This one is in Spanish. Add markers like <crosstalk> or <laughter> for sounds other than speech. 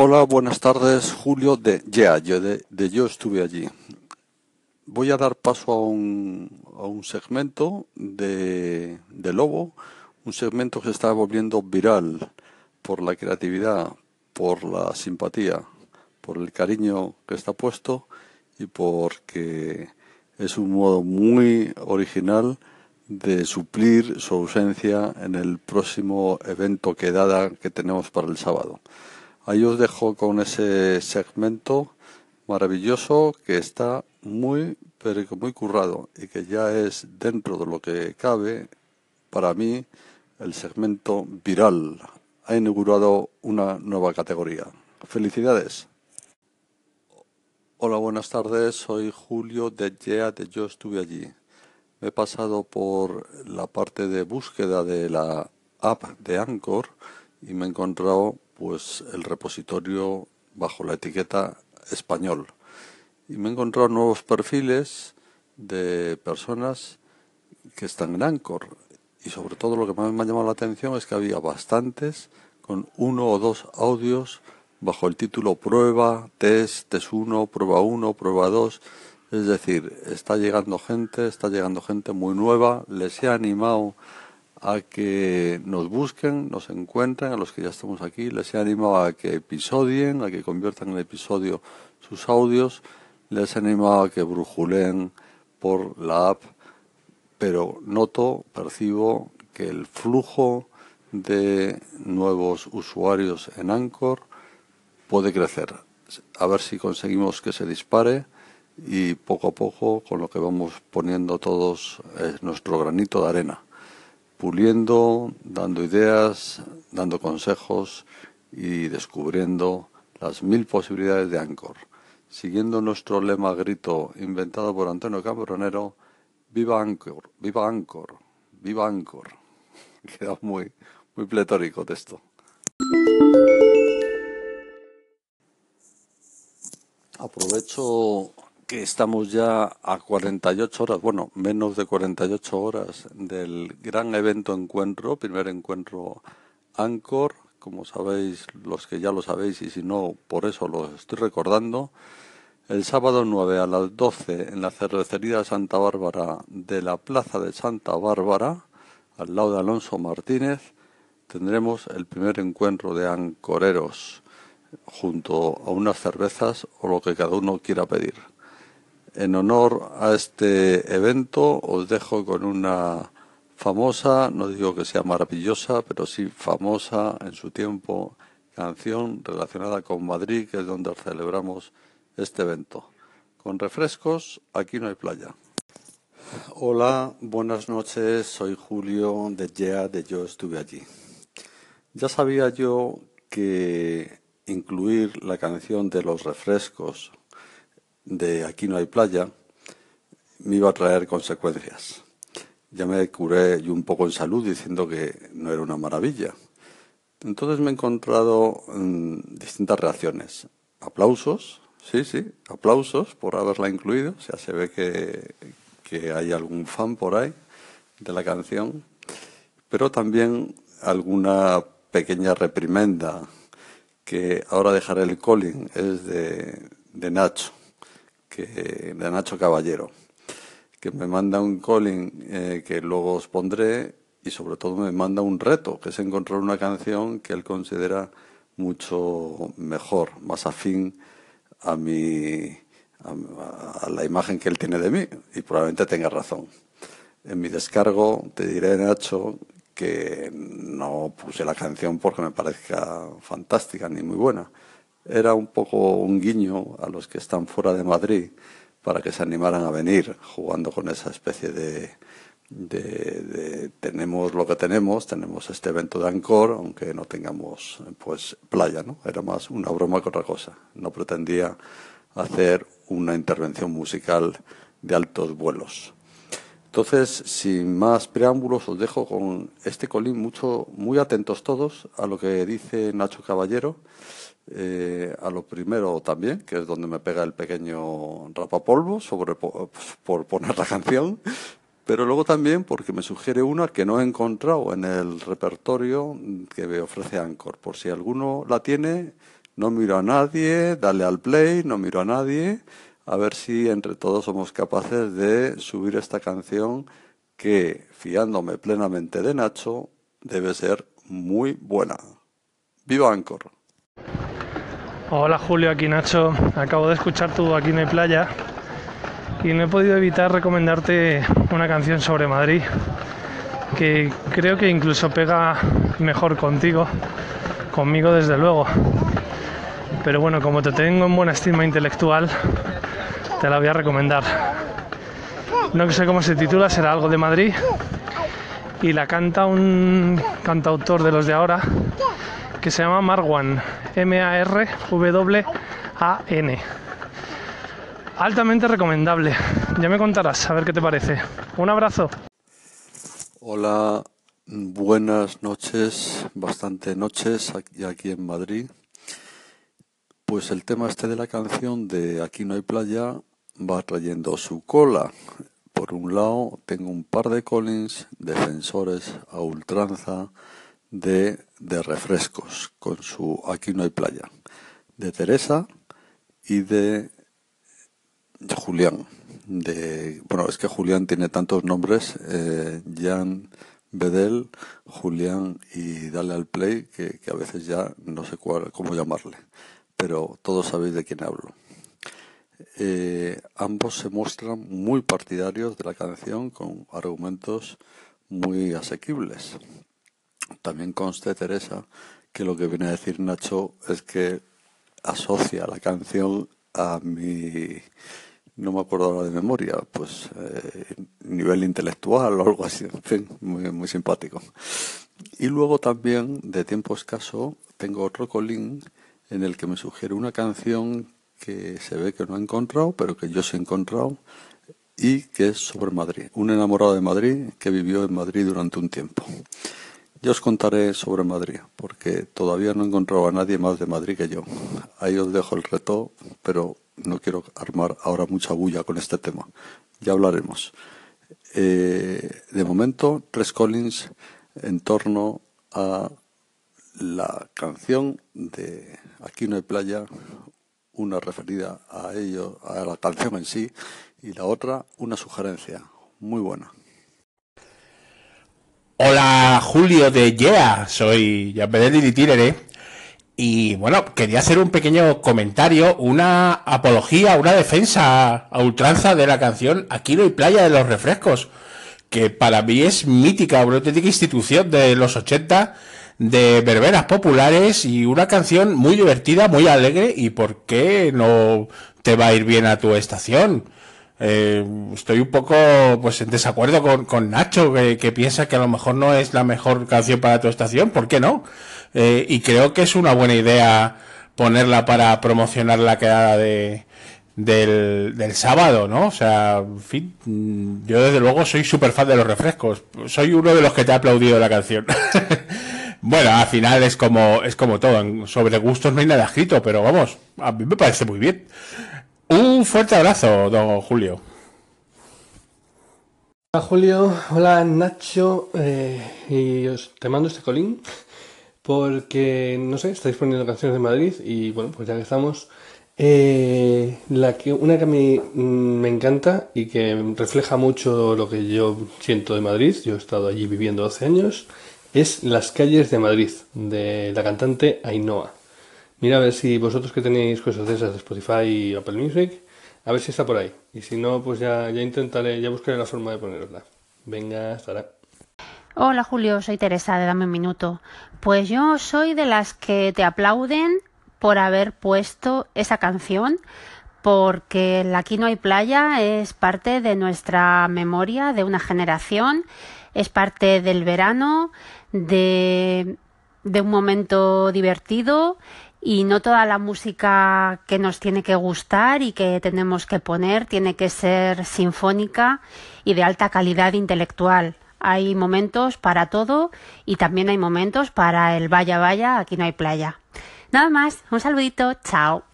Hola, buenas tardes, Julio de Yeah, yo de, de Yo estuve allí. Voy a dar paso a un, a un segmento de, de Lobo, un segmento que está volviendo viral por la creatividad, por la simpatía, por el cariño que está puesto y porque es un modo muy original de suplir su ausencia en el próximo evento que dada que tenemos para el sábado. Ahí os dejo con ese segmento maravilloso que está muy, pero muy currado y que ya es dentro de lo que cabe para mí el segmento viral. Ha inaugurado una nueva categoría. Felicidades. Hola, buenas tardes. Soy Julio de Yeah, de Yo estuve allí. Me he pasado por la parte de búsqueda de la app de Anchor y me he encontrado pues el repositorio bajo la etiqueta español. Y me he encontrado nuevos perfiles de personas que están en Anchor. Y sobre todo lo que más me ha llamado la atención es que había bastantes con uno o dos audios bajo el título prueba, test, test 1, prueba 1, prueba 2. Es decir, está llegando gente, está llegando gente muy nueva. Les he animado a que nos busquen, nos encuentren, a los que ya estamos aquí, les he animado a que episodien, a que conviertan en episodio sus audios, les he animado a que brujulen por la app, pero noto, percibo que el flujo de nuevos usuarios en Anchor puede crecer. A ver si conseguimos que se dispare y poco a poco, con lo que vamos poniendo todos, es nuestro granito de arena puliendo, dando ideas, dando consejos y descubriendo las mil posibilidades de Anchor. Siguiendo nuestro lema grito inventado por Antonio Cambronero, viva Anchor, viva Anchor, viva Anchor. <laughs> Queda muy, muy pletórico esto. Aprovecho que estamos ya a 48 horas, bueno, menos de 48 horas del gran evento encuentro, primer encuentro Anchor, como sabéis, los que ya lo sabéis y si no, por eso lo estoy recordando, el sábado 9 a las 12 en la cervecería Santa Bárbara de la Plaza de Santa Bárbara, al lado de Alonso Martínez, tendremos el primer encuentro de ancoreros junto a unas cervezas o lo que cada uno quiera pedir. En honor a este evento os dejo con una famosa, no digo que sea maravillosa, pero sí famosa en su tiempo canción relacionada con Madrid, que es donde celebramos este evento. Con refrescos, aquí no hay playa. Hola, buenas noches, soy Julio de Yeah, de Yo estuve allí. Ya sabía yo que incluir la canción de los refrescos de aquí no hay playa me iba a traer consecuencias. Ya me curé yo un poco en salud diciendo que no era una maravilla. Entonces me he encontrado distintas reacciones. Aplausos, sí, sí, aplausos por haberla incluido. O sea, se ve que, que hay algún fan por ahí de la canción. Pero también alguna pequeña reprimenda que ahora dejaré el calling es de, de Nacho que, de Nacho Caballero, que me manda un calling eh, que luego os pondré y sobre todo me manda un reto, que es encontrar una canción que él considera mucho mejor, más afín a mi a, la imagen que él tiene de mí y probablemente tenga razón. En mi descargo te diré, Nacho, que no puse la canción porque me parezca fantástica ni muy buena, era un poco un guiño a los que están fuera de Madrid para que se animaran a venir jugando con esa especie de, de, tenemos lo que tenemos, tenemos este evento de Ancor, aunque no tengamos pues playa, ¿no? Era más una broma que otra cosa. No pretendía hacer una intervención musical de altos vuelos. Entonces, sin más preámbulos, os dejo con este colín mucho, muy atentos todos a lo que dice Nacho Caballero eh, a lo primero también, que es donde me pega el pequeño rapapolvo sobre, por poner la canción, pero luego también porque me sugiere una que no he encontrado en el repertorio que me ofrece Anchor. Por si alguno la tiene, No miro a nadie, dale al play, no miro a nadie, a ver si entre todos somos capaces de subir esta canción que, fiándome plenamente de Nacho, debe ser muy buena. ¡Viva Anchor! Hola Julio, aquí Nacho. Acabo de escuchar tu Aquí no hay playa y no he podido evitar recomendarte una canción sobre Madrid que creo que incluso pega mejor contigo, conmigo desde luego. Pero bueno, como te tengo en buena estima intelectual, te la voy a recomendar. No sé cómo se titula, será algo de Madrid. Y la canta un cantautor de los de ahora que se llama Marwan, M-A-R-W-A-N. Altamente recomendable. Ya me contarás, a ver qué te parece. Un abrazo. Hola, buenas noches, bastante noches aquí, aquí en Madrid. Pues el tema este de la canción de Aquí no hay playa va trayendo su cola. Por un lado, tengo un par de Collins, defensores a ultranza de, refrescos, con su Aquí no hay playa, de Teresa y de Julián. De, bueno, es que Julián tiene tantos nombres, eh, Jan Bedel, Julián y Dale al Play, que, que a veces ya no sé cuál, cómo llamarle, pero todos sabéis de quién hablo. Eh, ambos se muestran muy partidarios de la canción con argumentos muy asequibles. También conste, Teresa, que lo que viene a decir Nacho es que asocia la canción a mi, no me acuerdo ahora de memoria, pues eh, nivel intelectual o algo así, en fin, muy, muy simpático. Y luego también, de tiempo escaso, tengo otro colín en el que me sugiere una canción que se ve que no he encontrado, pero que yo sí he encontrado, y que es sobre Madrid. Un enamorado de Madrid que vivió en Madrid durante un tiempo. Yo os contaré sobre Madrid, porque todavía no he encontrado a nadie más de Madrid que yo. Ahí os dejo el reto, pero no quiero armar ahora mucha bulla con este tema. Ya hablaremos. Eh, de momento, tres Collins en torno a la canción de Aquí no hay playa, una referida a ello, a la canción en sí, y la otra una sugerencia muy buena. Hola Julio de Yeah, soy Jean-Pedro Tírere. Y bueno, quería hacer un pequeño comentario, una apología, una defensa a ultranza de la canción Aquí no hay playa de los refrescos, que para mí es mítica, una auténtica institución de los 80 de verbenas populares y una canción muy divertida, muy alegre y por qué no te va a ir bien a tu estación. Eh, estoy un poco pues en desacuerdo con, Nacho que, piensa que a lo mejor no es la mejor canción para tu estación, ¿por qué no? Eh, y creo que es una buena idea ponerla para promocionar la quedada de, del, del sábado, ¿no? O sea, en fin, yo desde luego soy súper fan de los refrescos. Soy uno de los que te ha aplaudido la canción. <laughs> Bueno, al final es como, es como todo. Sobre gustos no hay nada escrito, pero vamos, a mí me parece muy bien. Un fuerte abrazo, don Julio. Hola Julio, hola Nacho, eh, y os, te mando este colín porque, no sé, estáis poniendo canciones de Madrid y bueno, pues ya que estamos, eh, la que, una que a mí mm, me encanta y que refleja mucho lo que yo siento de Madrid, yo he estado allí viviendo 12 años, es Las calles de Madrid, de la cantante Ainhoa. Mira a ver si vosotros que tenéis cosas de esas de Spotify y Apple Music, a ver si está por ahí. Y si no, pues ya, ya intentaré, ya buscaré la forma de ponerosla. Venga, estará. Hola Julio, soy Teresa de Dame un Minuto. Pues yo soy de las que te aplauden por haber puesto esa canción, porque Aquí no hay playa es parte de nuestra memoria de una generación, es parte del verano, de, un momento divertido y no toda la música que nos tiene que gustar y que tenemos que poner tiene que ser sinfónica y de alta calidad intelectual. Hay momentos para todo y también hay momentos para el vaya vaya, aquí no hay playa. Nada más, un saludito, chao.